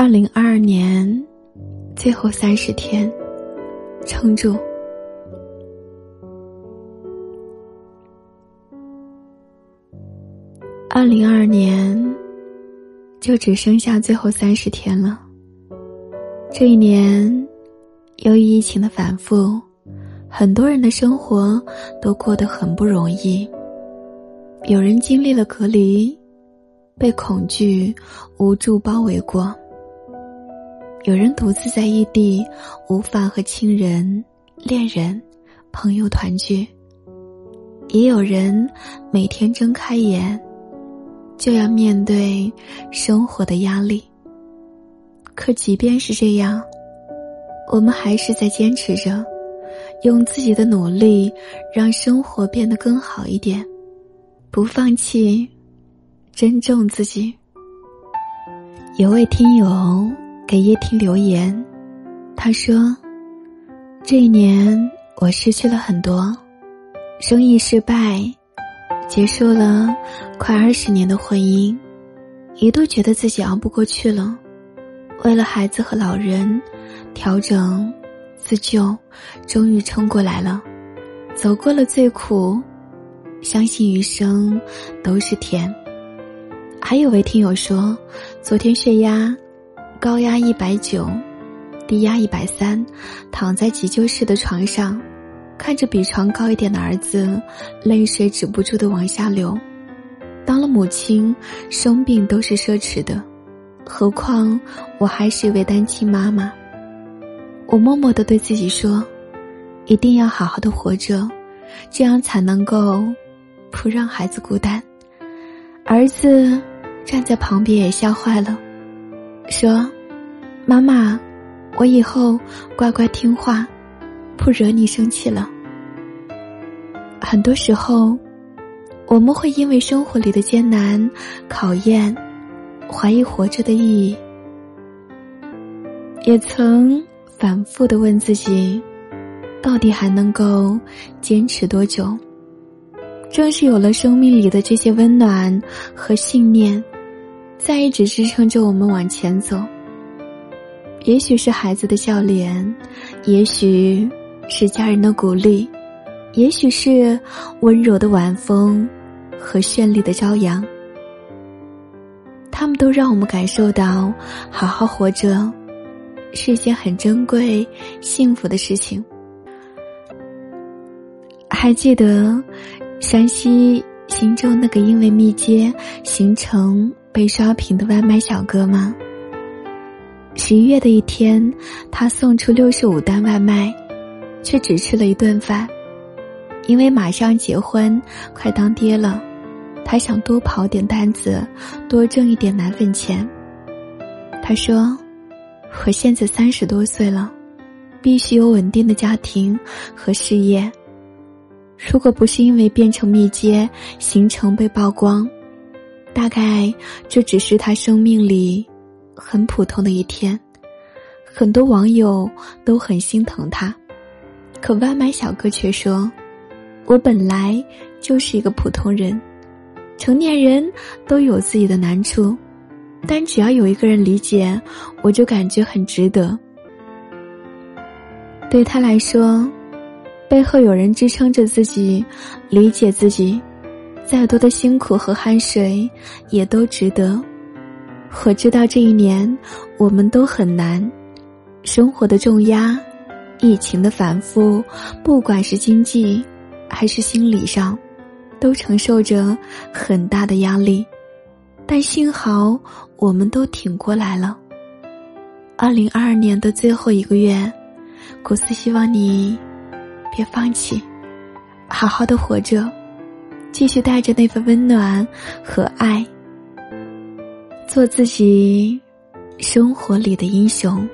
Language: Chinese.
二零二二年最后三十天，撑住。二零二二年就只剩下最后三十天了。这一年，由于疫情的反复，很多人的生活都过得很不容易。有人经历了隔离，被恐惧、无助包围过。有人独自在异地，无法和亲人、恋人、朋友团聚；也有人每天睁开眼，就要面对生活的压力。可即便是这样，我们还是在坚持着，用自己的努力让生活变得更好一点，不放弃，珍重自己。有位听友。给叶听留言，他说：“这一年我失去了很多，生意失败，结束了快二十年的婚姻，一度觉得自己熬不过去了。为了孩子和老人，调整自救，终于撑过来了，走过了最苦，相信余生都是甜。”还有位听友说，昨天血压。高压一百九，低压一百三，躺在急救室的床上，看着比床高一点的儿子，泪水止不住的往下流。当了母亲，生病都是奢侈的，何况我还是一位单亲妈妈。我默默的对自己说，一定要好好的活着，这样才能够不让孩子孤单。儿子站在旁边也吓坏了。说：“妈妈，我以后乖乖听话，不惹你生气了。”很多时候，我们会因为生活里的艰难、考验，怀疑活着的意义。也曾反复的问自己，到底还能够坚持多久？正是有了生命里的这些温暖和信念。在一直支撑着我们往前走。也许是孩子的笑脸，也许是家人的鼓励，也许是温柔的晚风和绚丽的朝阳。他们都让我们感受到，好好活着是一件很珍贵、幸福的事情。还记得山西忻州那个因为密接形成。被刷屏的外卖小哥吗？十一月的一天，他送出六十五单外卖，却只吃了一顿饭，因为马上结婚，快当爹了，他想多跑点单子，多挣一点奶粉钱。他说：“我现在三十多岁了，必须有稳定的家庭和事业。如果不是因为变成密接，行程被曝光。”大概这只是他生命里很普通的一天，很多网友都很心疼他，可外卖小哥却说：“我本来就是一个普通人，成年人都有自己的难处，但只要有一个人理解，我就感觉很值得。”对他来说，背后有人支撑着自己，理解自己。再多的辛苦和汗水，也都值得。我知道这一年我们都很难，生活的重压，疫情的反复，不管是经济还是心理上，都承受着很大的压力。但幸好我们都挺过来了。二零二二年的最后一个月，古斯希望你别放弃，好好的活着。继续带着那份温暖和爱，做自己生活里的英雄。